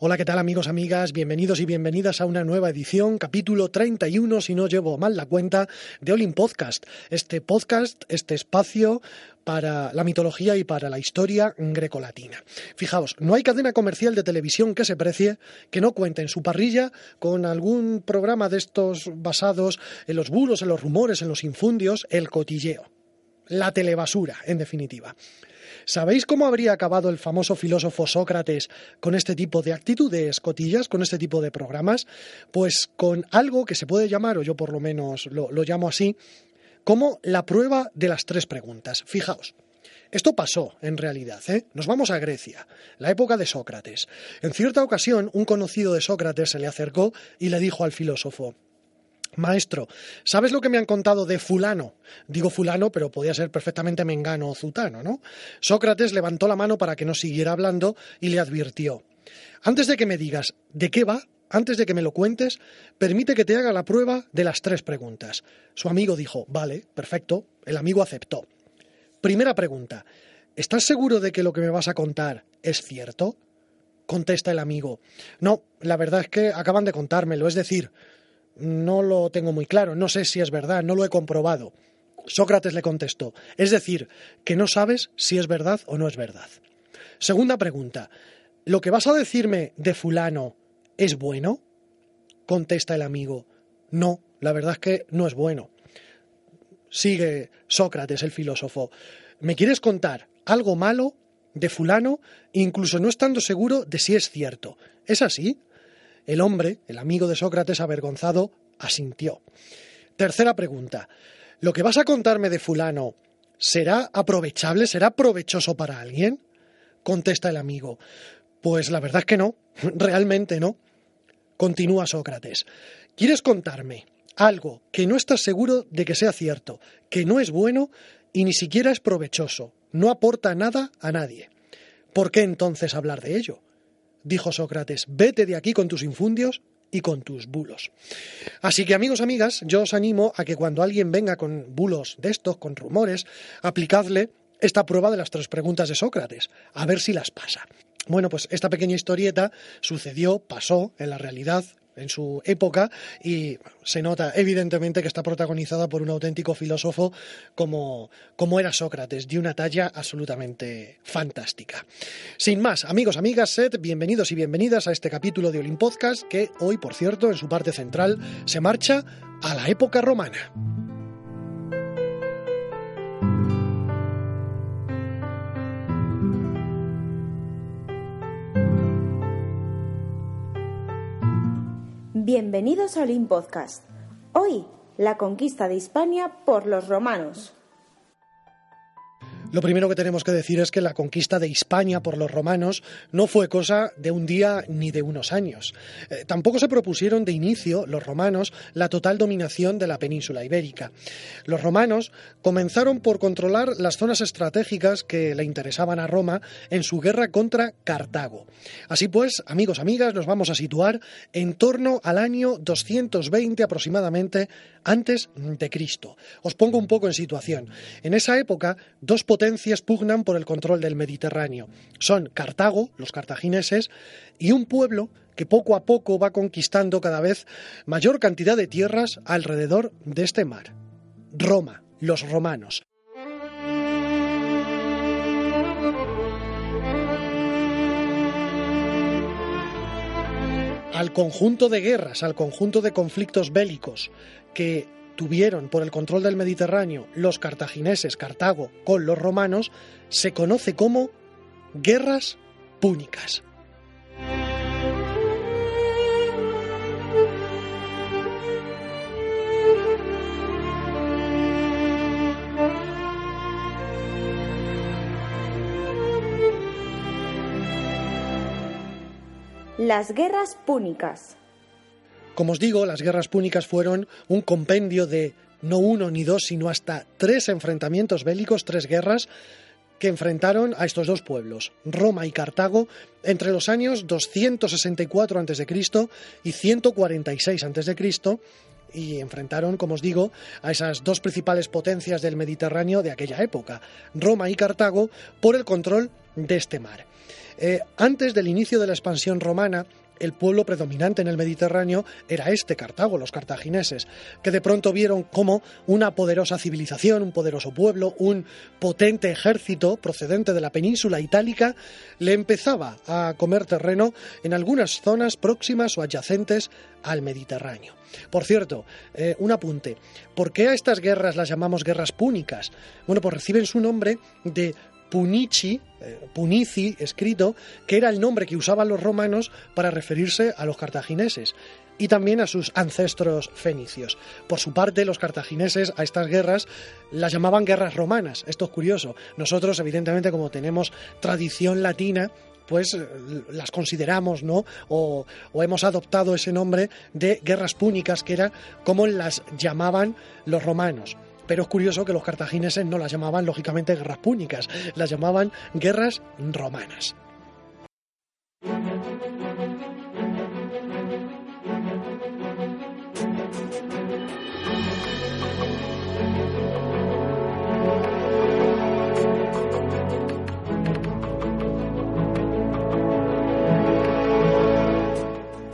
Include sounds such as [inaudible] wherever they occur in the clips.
Hola, ¿qué tal amigos, amigas? Bienvenidos y bienvenidas a una nueva edición, capítulo 31, si no llevo mal la cuenta, de Olin Podcast. Este podcast, este espacio para la mitología y para la historia grecolatina. Fijaos, no hay cadena comercial de televisión que se precie que no cuente en su parrilla con algún programa de estos basados en los bulos, en los rumores, en los infundios, el cotilleo. La telebasura, en definitiva. ¿Sabéis cómo habría acabado el famoso filósofo Sócrates con este tipo de actitudes cotillas, con este tipo de programas? Pues con algo que se puede llamar, o yo por lo menos lo, llamo así, como la prueba de las tres preguntas. Fijaos. Esto pasó, en realidad. ¿eh? Nos vamos a Grecia, la época de Sócrates. En cierta ocasión, un conocido de Sócrates se le acercó y le dijo al filósofo, Maestro, ¿sabes lo que me han contado de fulano? Digo fulano, pero podía ser perfectamente mengano o zutano, ¿no? Sócrates levantó la mano para que no siguiera hablando y le advirtió. Antes de que me digas de qué va, antes de que me lo cuentes, permite que te haga la prueba de las tres preguntas. Su amigo dijo, vale, perfecto. El amigo aceptó. Primera pregunta. ¿Estás seguro de que lo que me vas a contar es cierto? Contesta el amigo. No, la verdad es que acaban de contármelo, es decir, no lo tengo muy claro, no sé si es verdad, no lo he comprobado. Sócrates le contestó, es decir, que no sabes si es verdad o no es verdad. Segunda pregunta, ¿lo que vas a decirme de fulano es bueno? Contesta el amigo, no, la verdad es que no es bueno. Sigue Sócrates, el filósofo, ¿me quieres contar algo malo de fulano, incluso no estando seguro de si es cierto? ¿Es así? El hombre, el amigo de Sócrates, avergonzado, asintió. Tercera pregunta. ¿Lo que vas a contarme de fulano será aprovechable, será provechoso para alguien? Contesta el amigo. Pues la verdad es que no, [laughs] realmente no. Continúa Sócrates. ¿Quieres contarme algo que no estás seguro de que sea cierto, que no es bueno y ni siquiera es provechoso, no aporta nada a nadie? ¿Por qué entonces hablar de ello? Dijo Sócrates, vete de aquí con tus infundios y con tus bulos. Así que amigos, amigas, yo os animo a que cuando alguien venga con bulos de estos, con rumores, aplicadle esta prueba de las tres preguntas de Sócrates, a ver si las pasa. Bueno, pues esta pequeña historieta sucedió, pasó en la realidad, en su época y se nota evidentemente que está protagonizada por un auténtico filósofo como, como era Sócrates, de una talla absolutamente fantástica. Sin más, amigos, amigas, sed bienvenidos y bienvenidas a este capítulo de Olim Podcast que hoy, por cierto, en su parte central se marcha a la época romana. Bienvenidos a Olim Podcast. Hoy, la conquista de Hispania por los romanos. Lo primero que tenemos que decir es que la conquista de Hispania por los romanos no fue cosa de un día ni de unos años. Eh, tampoco se propusieron de inicio los romanos la total dominación de la península ibérica. Los romanos comenzaron por controlar las zonas estratégicas que le interesaban a Roma en su guerra contra Cartago. Así pues, amigos, amigas, nos vamos a situar en torno al año 220 aproximadamente antes de Cristo. Os pongo un poco en situación. En esa época, dos pugnan por el control del Mediterráneo. Son Cartago, los cartagineses, y un pueblo que poco a poco va conquistando cada vez mayor cantidad de tierras alrededor de este mar. Roma, los romanos. al conjunto de guerras, al conjunto de conflictos bélicos que tuvieron por el control del Mediterráneo los cartagineses, Cartago, con los romanos, se conoce como guerras púnicas. Las guerras púnicas. Como os digo, las guerras púnicas fueron un compendio de no uno ni dos, sino hasta tres enfrentamientos bélicos, tres guerras que enfrentaron a estos dos pueblos, Roma y Cartago, entre los años 264 a.C. y 146 a.C., y enfrentaron, como os digo, a esas dos principales potencias del Mediterráneo de aquella época, Roma y Cartago, por el control de este mar. Eh, antes del inicio de la expansión romana, el pueblo predominante en el Mediterráneo era este, Cartago, los cartagineses, que de pronto vieron como una poderosa civilización, un poderoso pueblo, un potente ejército procedente de la península itálica, le empezaba a comer terreno en algunas zonas próximas o adyacentes al Mediterráneo. Por cierto, eh, un apunte. ¿Por qué a estas guerras las llamamos guerras púnicas? Bueno, pues reciben su nombre de Punici, eh, Punici, escrito, que era el nombre que usaban los romanos para referirse a los cartagineses y también a sus ancestros fenicios. Por su parte, los cartagineses a estas guerras las llamaban guerras romanas. Esto es curioso. Nosotros, evidentemente, como tenemos tradición latina, pues eh, las consideramos, ¿no? O, o, hemos adoptado ese nombre de guerras púnicas, que era como las llamaban los romanos pero es curioso que los cartagineses no las llamaban lógicamente guerras púnicas, las llamaban guerras romanas.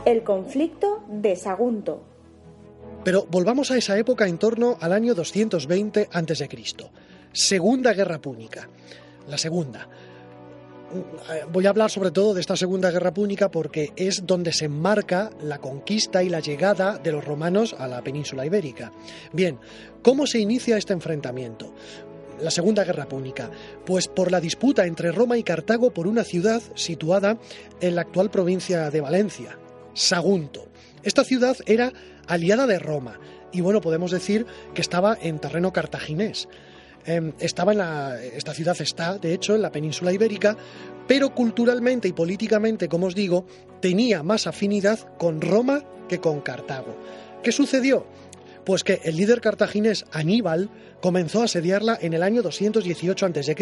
El conflicto de Sagunto. Pero volvamos a esa época en torno al año 220 a.C. Segunda Guerra Púnica. La segunda. Voy a hablar sobre todo de esta Segunda Guerra Púnica porque es donde se enmarca la conquista y la llegada de los romanos a la península ibérica. Bien, ¿cómo se inicia este enfrentamiento? la Segunda Guerra Púnica? Pues por la disputa entre Roma y Cartago por una ciudad situada en la actual provincia de Valencia, Sagunto. Esta ciudad era aliada de Roma y bueno, podemos decir que estaba en terreno cartaginés. Em, estaba en la, esta ciudad está, de hecho, en la península ibérica, pero culturalmente y políticamente, como os digo, tenía más afinidad con Roma que con Cartago. ¿Qué sucedió? Pues que el líder cartaginés Aníbal comenzó a asediarla en el año 218 a.C.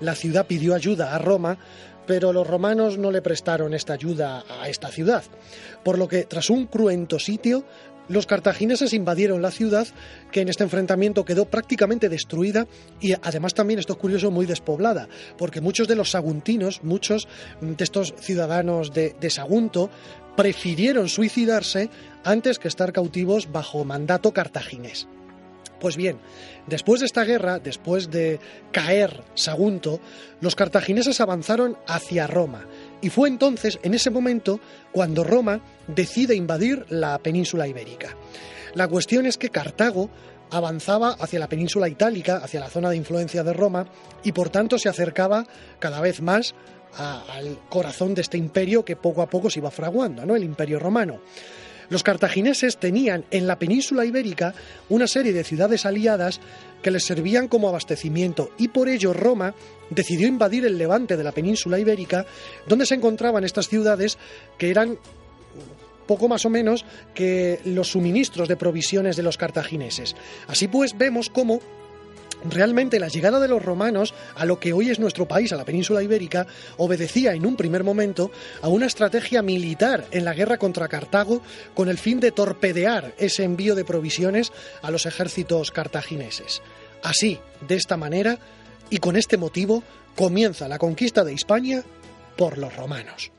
La ciudad pidió ayuda a Roma, pero los romanos no le prestaron esta ayuda a esta ciudad, por lo que tras un cruento sitio, los cartagineses invadieron la ciudad, que en este enfrentamiento quedó prácticamente destruida y además también, esto es curioso, muy despoblada, porque muchos de los saguntinos, muchos de estos ciudadanos de, Sagunto, prefirieron suicidarse antes que estar cautivos bajo mandato cartaginés. Pues bien, después de esta guerra, después de caer Sagunto, los cartagineses avanzaron hacia Roma. Y fue entonces, en ese momento, cuando Roma decide invadir la península ibérica. La cuestión es que Cartago avanzaba hacia la península itálica, hacia la zona de influencia de Roma, y por tanto se acercaba cada vez más al corazón de este imperio que poco a poco se iba fraguando, ¿no? el imperio romano. Los cartagineses tenían en la península ibérica una serie de ciudades aliadas que les servían como abastecimiento y por ello Roma decidió invadir el levante de la península ibérica donde se encontraban estas ciudades que eran poco más o menos que los suministros de provisiones de los cartagineses. Así pues vemos cómo Realmente la llegada de los romanos a lo que hoy es nuestro país, a la península ibérica, obedecía en un primer momento a una estrategia militar en la guerra contra Cartago con el fin de torpedear ese envío de provisiones a los ejércitos cartagineses. Así, de esta manera y con este motivo, comienza la conquista de Hispania por los romanos.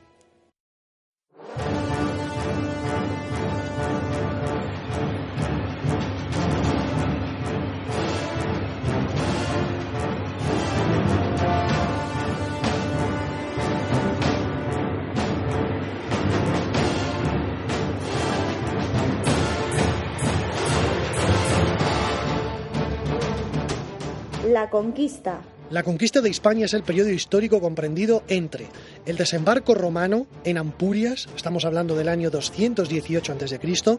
La conquista. La conquista de Hispania es el periodo histórico comprendido entre el desembarco romano en Ampurias, estamos hablando del año 218 a.C.,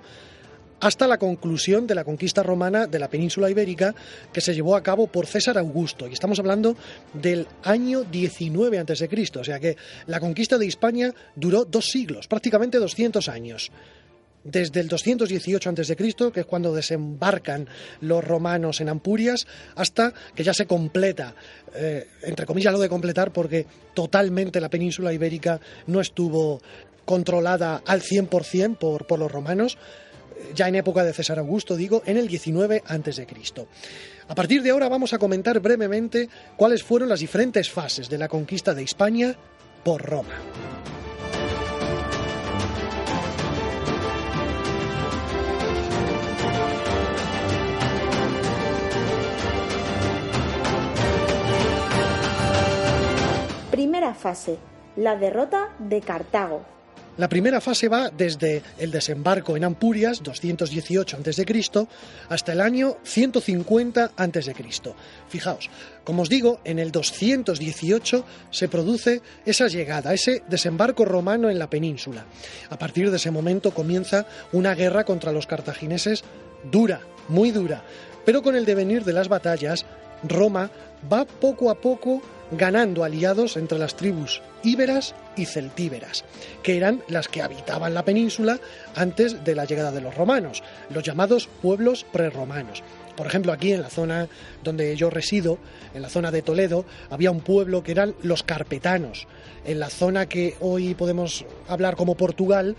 hasta la conclusión de la conquista romana de la península ibérica que se llevó a cabo por César Augusto. Y estamos hablando del año 19 a.C., o sea que la conquista de Hispania duró dos siglos, prácticamente 200 años desde el 218 a.C., que es cuando desembarcan los romanos en Ampurias, hasta que ya se completa, eh, entre comillas lo de completar, porque totalmente la península ibérica no estuvo controlada al 100% por, por los romanos. ya en época de César Augusto, digo, en el 19 a.C. A partir de ahora vamos a comentar brevemente cuáles fueron las diferentes fases de la conquista de Hispania por Roma. Primera fase, la derrota de Cartago. La primera fase va desde el desembarco en Ampurias, 218 a.C., hasta el año 150 a.C. Fijaos, como os digo, en el 218 se produce esa llegada, ese desembarco romano en la península. A partir de ese momento comienza una guerra contra los cartagineses dura, muy dura, pero con el devenir de las batallas, Roma va poco a poco ganando aliados entre las tribus íberas y celtíberas, que eran las que habitaban la península antes de la llegada de los romanos, los llamados pueblos prerromanos. Por ejemplo, aquí en la zona donde yo resido, en la zona de Toledo, había un pueblo que eran los carpetanos. En la zona que hoy podemos hablar como Portugal,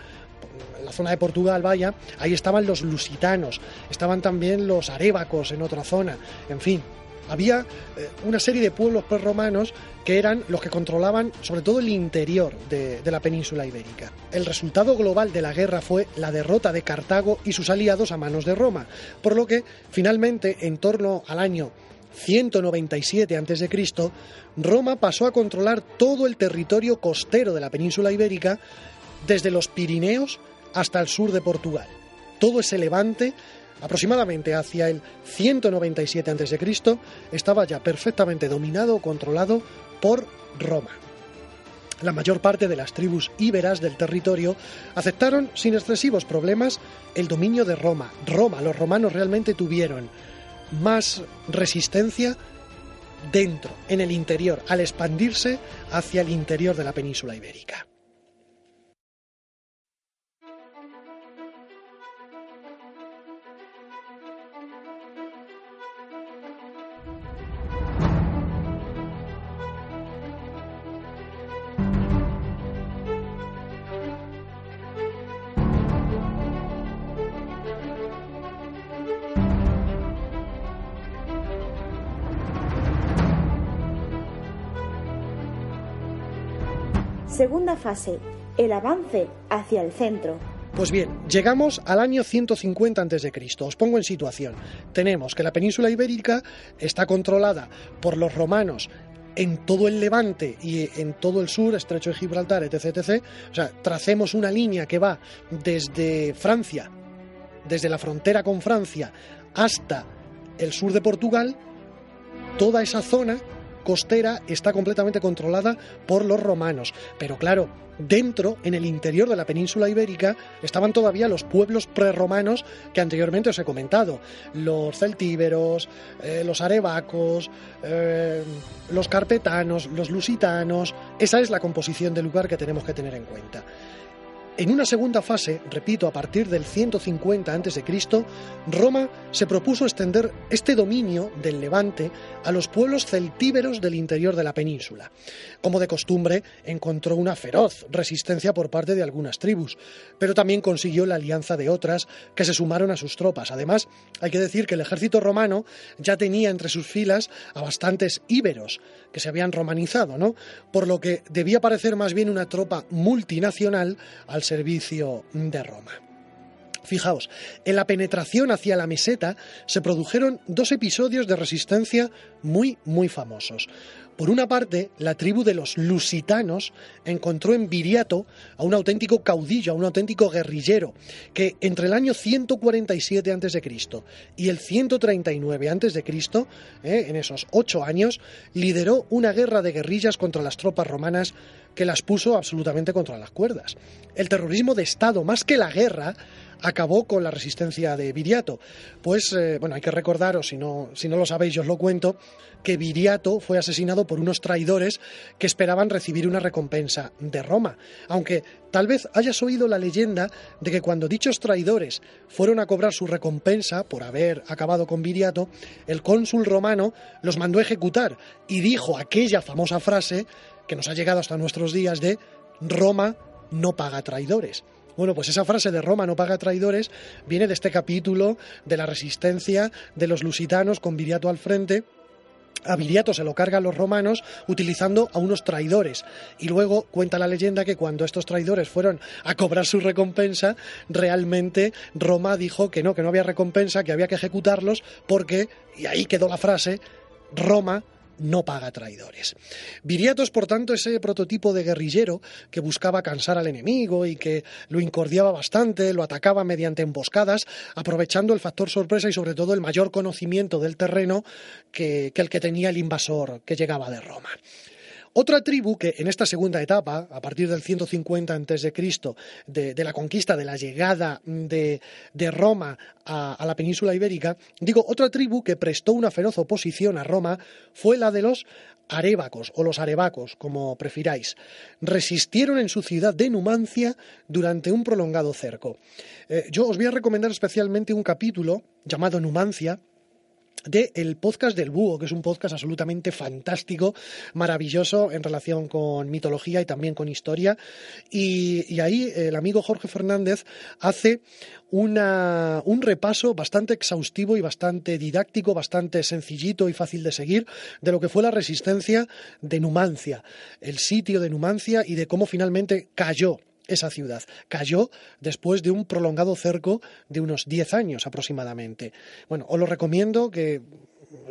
en la zona de Portugal, vaya, ahí estaban los lusitanos, estaban también los arébacos en otra zona, en fin, había eh, una serie de pueblos prerromanos que eran los que controlaban sobre todo el interior de, de, la península ibérica. El resultado global de la guerra fue la derrota de Cartago y sus aliados a manos de Roma, por lo que finalmente en torno al año 197 a.C., Roma pasó a controlar todo el territorio costero de la península ibérica, desde los Pirineos hasta el sur de Portugal. Todo ese levante aproximadamente hacia el 197 a.C., estaba ya perfectamente dominado o controlado por Roma. La mayor parte de las tribus íberas del territorio aceptaron sin excesivos problemas el dominio de Roma. Roma, los romanos realmente tuvieron más resistencia dentro, en el interior, al expandirse hacia el interior de la península ibérica. Segunda fase, el avance hacia el centro. Pues bien, llegamos al año 150 a.C. Os pongo en situación. Tenemos que la península ibérica está controlada por los romanos en todo el levante y en todo el sur, estrecho de Gibraltar, etc, etc. O sea, tracemos una línea que va desde Francia, desde la frontera con Francia, hasta el sur de Portugal. Toda esa zona costera está completamente controlada por los romanos. Pero claro, dentro, en el interior de la península ibérica, estaban todavía los pueblos prerromanos que anteriormente os he comentado. Los celtíberos, eh, los arebacos, eh, los carpetanos, los lusitanos. Esa es la composición del lugar que tenemos que tener en cuenta. En una segunda fase, repito, a partir del 150 a.C., Roma se propuso extender este dominio del Levante a los pueblos celtíberos del interior de la península. Como de costumbre, encontró una feroz resistencia por parte de algunas tribus, pero también consiguió la alianza de otras que se sumaron a sus tropas. Además, hay que decir que el ejército romano ya tenía entre sus filas a bastantes íberos que se habían romanizado, ¿no? Por lo que debía parecer más bien una tropa multinacional al servicio de Roma. Fijaos, en la penetración hacia la meseta se produjeron dos episodios de resistencia muy, muy famosos. Por una parte, la tribu de los lusitanos encontró en Viriato a un auténtico caudillo, a un auténtico guerrillero, que entre el año 147 a.C. y el 139 a.C., eh, en esos ocho años, lideró una guerra de guerrillas contra las tropas romanas que las puso absolutamente contra las cuerdas. El terrorismo de Estado, más que la guerra, acabó con la resistencia de Viriato. Pues, eh, bueno, hay que recordaros, si no, si no lo sabéis, yo os lo cuento, que Viriato fue asesinado por unos traidores que esperaban recibir una recompensa de Roma. Aunque tal vez hayas oído la leyenda de que cuando dichos traidores fueron a cobrar su recompensa por haber acabado con Viriato, el cónsul romano los mandó ejecutar y dijo aquella famosa frase que nos ha llegado hasta nuestros días de Roma no paga traidores Bueno, pues esa frase de Roma no paga traidores viene de este capítulo de la resistencia de los lusitanos con Viriato al frente a Viriato se lo cargan los romanos utilizando a unos traidores. Y luego cuenta la leyenda que cuando estos traidores fueron a cobrar su recompensa, realmente Roma dijo que no, que no había recompensa, que había que ejecutarlos porque, y ahí quedó la frase, Roma no paga traidores. Viriato por tanto, ese prototipo de guerrillero que buscaba cansar al enemigo y que lo incordiaba bastante, lo atacaba mediante emboscadas, aprovechando el factor sorpresa y, sobre todo, el mayor conocimiento del terreno que, que el que tenía el invasor que llegaba de Roma. Otra tribu que en esta segunda etapa, a partir del 150 a.C., de, de la conquista, de la llegada de, Roma a, la península ibérica, digo, otra tribu que prestó una feroz oposición a Roma fue la de los arébacos o los arebacos, como prefiráis. Resistieron en su ciudad de Numancia durante un prolongado cerco. Eh, yo os voy a recomendar especialmente un capítulo llamado Numancia, de el podcast del búho, que es un podcast absolutamente fantástico, maravilloso en relación con mitología y también con historia. Y, ahí el amigo Jorge Fernández hace una, un repaso bastante exhaustivo y bastante didáctico, bastante sencillito y fácil de seguir de lo que fue la resistencia de Numancia, el sitio de Numancia y de cómo finalmente cayó esa ciudad. Cayó después de un prolongado cerco de unos 10 años aproximadamente. Bueno, os lo recomiendo que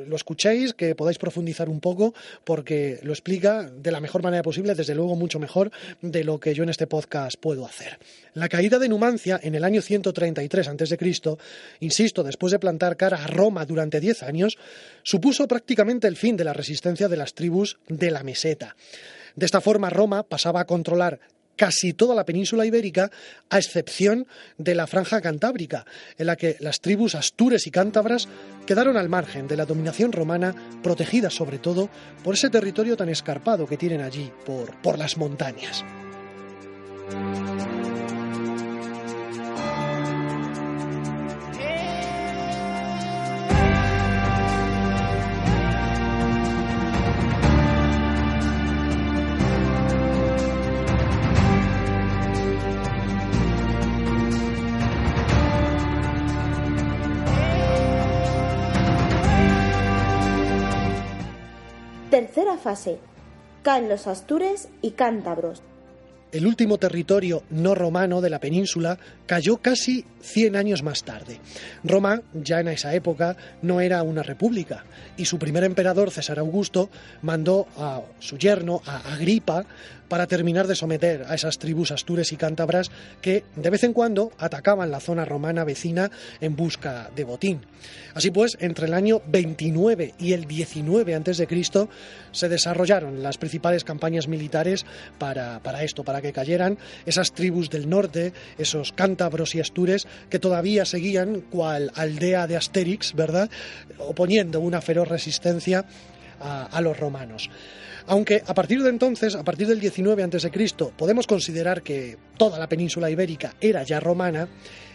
lo escuchéis, que podáis profundizar un poco, porque lo explica de la mejor manera posible, desde luego mucho mejor de lo que yo en este podcast puedo hacer. La caída de Numancia en el año 133 a.C., insisto, después de plantar cara a Roma durante diez años, supuso prácticamente el fin de la resistencia de las tribus de la meseta. De esta forma, Roma pasaba a controlar casi toda la península ibérica, a excepción de la franja cantábrica, en la que las tribus astures y cántabras quedaron al margen de la dominación romana, protegidas sobre todo por ese territorio tan escarpado que tienen allí, por, por las montañas. Fase. Caen los astures y cántabros. El último territorio no romano de la península cayó casi 100 años más tarde. Roma, ya en esa época, no era una república y su primer emperador, César Augusto, mandó a su yerno, a Agripa, para terminar de someter a esas tribus astures y cántabras que de vez en cuando atacaban la zona romana vecina en busca de botín. Así pues, entre el año 29 y el 19 a.C. se desarrollaron las principales campañas militares para, para esto, para que cayeran esas tribus del norte, esos cántabros y astures que todavía seguían cual aldea de Asterix, ¿verdad?, oponiendo una feroz resistencia a, los romanos. Aunque a partir de entonces, a partir del 19 a.C., podemos considerar que toda la península ibérica era ya romana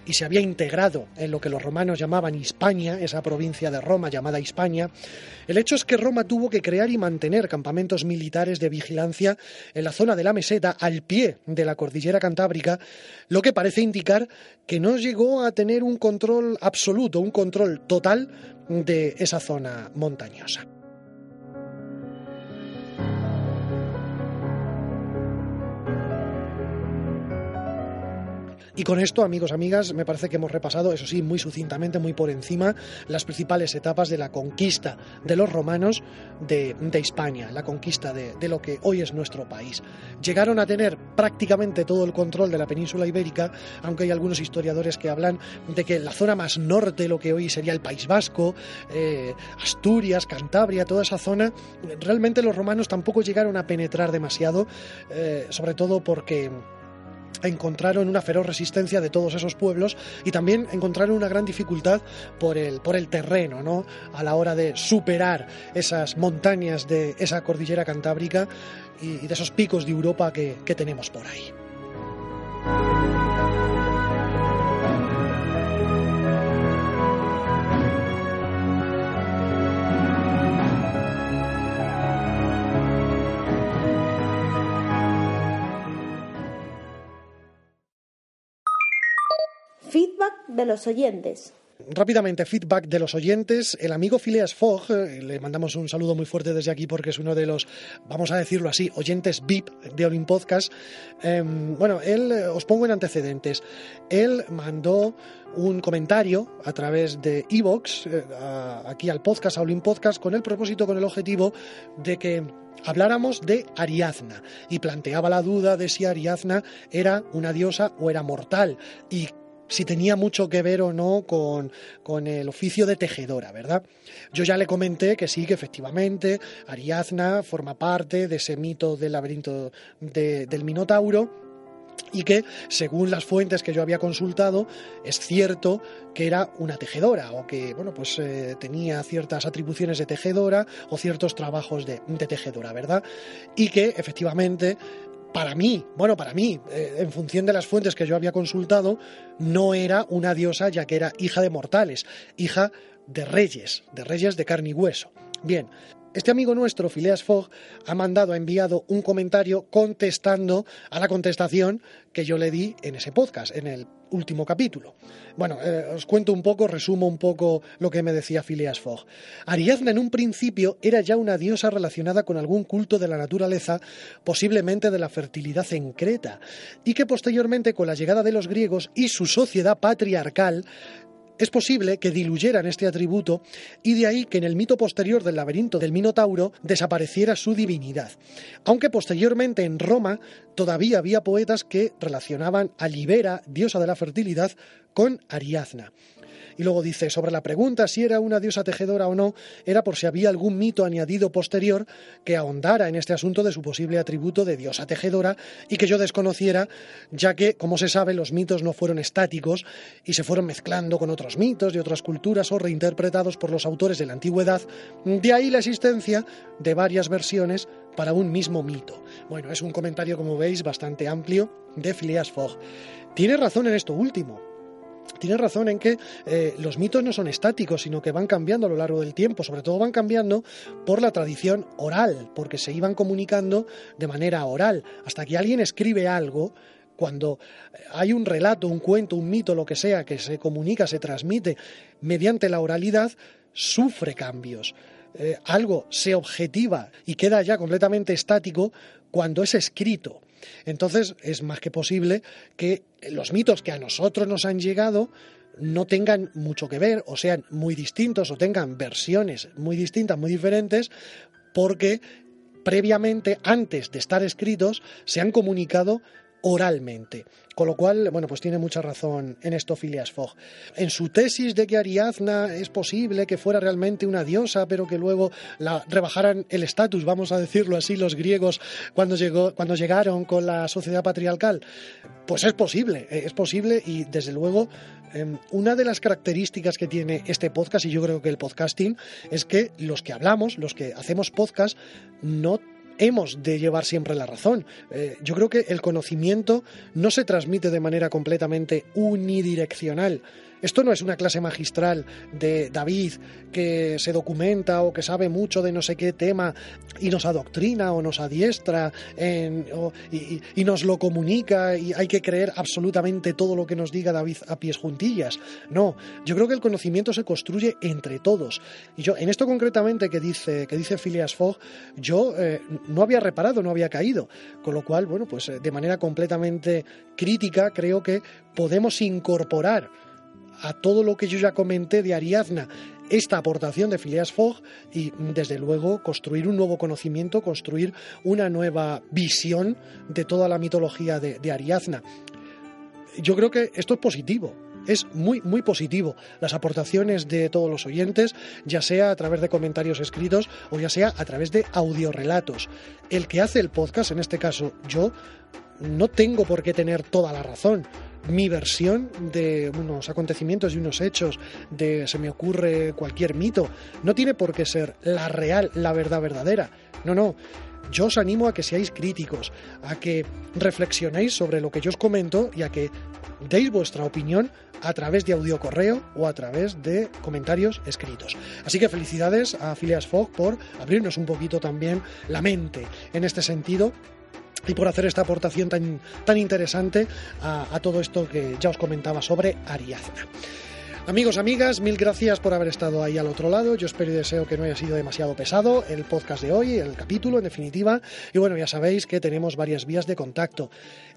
y se había integrado en lo que los romanos llamaban Hispania, esa provincia de Roma llamada Hispania, el hecho es que Roma tuvo que crear y mantener campamentos militares de vigilancia en la zona de la meseta al pie de la cordillera cantábrica, lo que parece indicar que no llegó a tener un control absoluto, un control total de esa zona montañosa. Y con esto, amigos, amigas, me parece que hemos repasado, eso sí, muy sucintamente, muy por encima, las principales etapas de la conquista de los romanos de, de Hispania, la conquista de, lo que hoy es nuestro país. Llegaron a tener prácticamente todo el control de la península ibérica, aunque hay algunos historiadores que hablan de que la zona más norte, lo que hoy sería el País Vasco, eh, Asturias, Cantabria, toda esa zona, realmente los romanos tampoco llegaron a penetrar demasiado, eh, sobre todo porque encontraron una feroz resistencia de todos esos pueblos y también encontraron una gran dificultad por el, por el terreno, ¿no? A la hora de superar esas montañas de esa cordillera cantábrica y, de esos picos de Europa que, que tenemos por ahí. Feedback de los oyentes. Rápidamente, feedback de los oyentes. El amigo Phileas Fogg, eh, le mandamos un saludo muy fuerte desde aquí porque es uno de los, vamos a decirlo así, oyentes VIP de Olin Podcast. Em, bueno, él, eh, os pongo en antecedentes. Él mandó un comentario a través de Evox, eh, aquí al podcast, a Olin Podcast, con el propósito, con el objetivo de que habláramos de Ariadna y planteaba la duda de si Ariadna era una diosa o era mortal y si tenía mucho que ver o no con, el oficio de tejedora, ¿verdad? Yo ya le comenté que sí, que efectivamente Ariadna forma parte de ese mito del laberinto del Minotauro y que, según las fuentes que yo había consultado, es cierto que era una tejedora o que, bueno, pues eh, tenía ciertas atribuciones de tejedora o ciertos trabajos de, de tejedora, ¿verdad? Y que, efectivamente, para mí, bueno, para mí, eh, en función de las fuentes que yo había consultado, no era una diosa ya que era hija de mortales, hija de reyes, de reyes de carne y hueso. Bien, este amigo nuestro, Phileas Fogg, ha mandado, ha enviado un comentario contestando a la contestación que yo le di en ese podcast, en el último capítulo. Bueno, eh, os cuento un poco, resumo un poco lo que me decía Phileas Fogg. Ariadna en un principio era ya una diosa relacionada con algún culto de la naturaleza, posiblemente de la fertilidad en Creta, y que posteriormente con la llegada de los griegos y su sociedad patriarcal es posible que diluyeran este atributo y de ahí que en el mito posterior del laberinto del Minotauro desapareciera su divinidad, aunque posteriormente en Roma todavía había poetas que relacionaban a Libera, diosa de la fertilidad, con Ariadna. Y luego dice, sobre la pregunta si era una diosa tejedora o no, era por si había algún mito añadido posterior que ahondara en este asunto de su posible atributo de diosa tejedora y que yo desconociera, ya que, como se sabe, los mitos no fueron estáticos y se fueron mezclando con otros mitos de otras culturas o reinterpretados por los autores de la antigüedad, de ahí la existencia de varias versiones para un mismo mito. Bueno, es un comentario, como veis, bastante amplio de Phileas Fogg. Tiene razón en esto último tiene razón en que eh, los mitos no son estáticos, sino que van cambiando a lo largo del tiempo, sobre todo van cambiando por la tradición oral, porque se iban comunicando de manera oral. Hasta que alguien escribe algo, cuando hay un relato, un cuento, un mito, lo que sea, que se comunica, se transmite mediante la oralidad, sufre cambios. Eh, algo se objetiva y queda ya completamente estático cuando es escrito. Entonces es más que posible que los mitos que a nosotros nos han llegado no tengan mucho que ver o sean muy distintos o tengan versiones muy distintas, muy diferentes, porque previamente, antes de estar escritos, se han comunicado oralmente. Con lo cual, bueno, pues tiene mucha razón en esto Phileas Fogg. En su tesis de que Ariadna es posible que fuera realmente una diosa, pero que luego la rebajaran el estatus, vamos a decirlo así, los griegos cuando, llegó, cuando llegaron con la sociedad patriarcal, pues es posible, eh, es posible y desde luego em, una de las características que tiene este podcast, y yo creo que el podcasting, es que los que hablamos, los que hacemos podcast, no hemos de llevar siempre la razón. Eh, yo creo que el conocimiento no se transmite de manera completamente unidireccional. Esto no es una clase magistral de David que se documenta o que sabe mucho de no sé qué tema y nos adoctrina o nos adiestra y, nos lo comunica y hay que creer absolutamente todo lo que nos diga David a pies juntillas. No, yo creo que el conocimiento se construye entre todos. Y yo, en esto concretamente que dice, que dice Phileas Fogg, yo eh, no había reparado, no había caído. Con lo cual, bueno, pues eh, de manera completamente crítica creo que podemos incorporar a todo lo que yo ya comenté de Ariadna esta aportación de Phileas Fogg y desde luego construir un nuevo conocimiento, construir una nueva visión de toda la mitología de, Ariadna. Yo creo que esto es positivo, es muy, muy positivo. Las aportaciones de todos los oyentes, ya sea a través de comentarios escritos o ya sea a través de audiorelatos. El que hace el podcast, en este caso yo, no tengo por qué tener toda la razón mi versión de unos acontecimientos y unos hechos, de se me ocurre cualquier mito. No tiene por qué ser la real, la verdad verdadera. No, no. Yo os animo a que seáis críticos, a que reflexionéis sobre lo que yo os comento y a que deis vuestra opinión a través de audio correo o a través de comentarios escritos. Así que felicidades a Phileas Fogg por abrirnos un poquito también la mente en este sentido y por hacer esta aportación tan, tan interesante a, todo esto que ya os comentaba sobre Ariadna. Amigos, amigas, mil gracias por haber estado ahí al otro lado. Yo espero y deseo que no haya sido demasiado pesado el podcast de hoy, el capítulo en definitiva. Y bueno, ya sabéis que tenemos varias vías de contacto.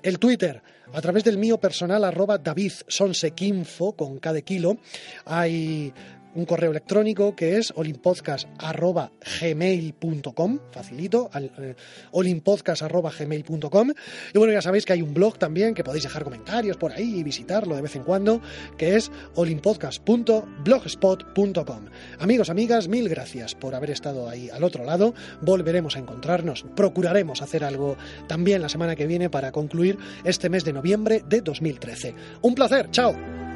El Twitter, a través del mío personal, arroba David Sonsequinfo, con cada kilo. Hay un correo electrónico que es olimpodcast.gmail.com, facilito, eh, olimpodcast.gmail.com. Y bueno, ya sabéis que hay un blog también que podéis dejar comentarios por ahí y visitarlo de vez en cuando, que es olimpodcast.blogspot.com. Amigos, amigas, mil gracias por haber estado ahí al otro lado. Volveremos a encontrarnos, procuraremos hacer algo también la semana que viene para concluir este mes de noviembre de 2013. Un placer, chao.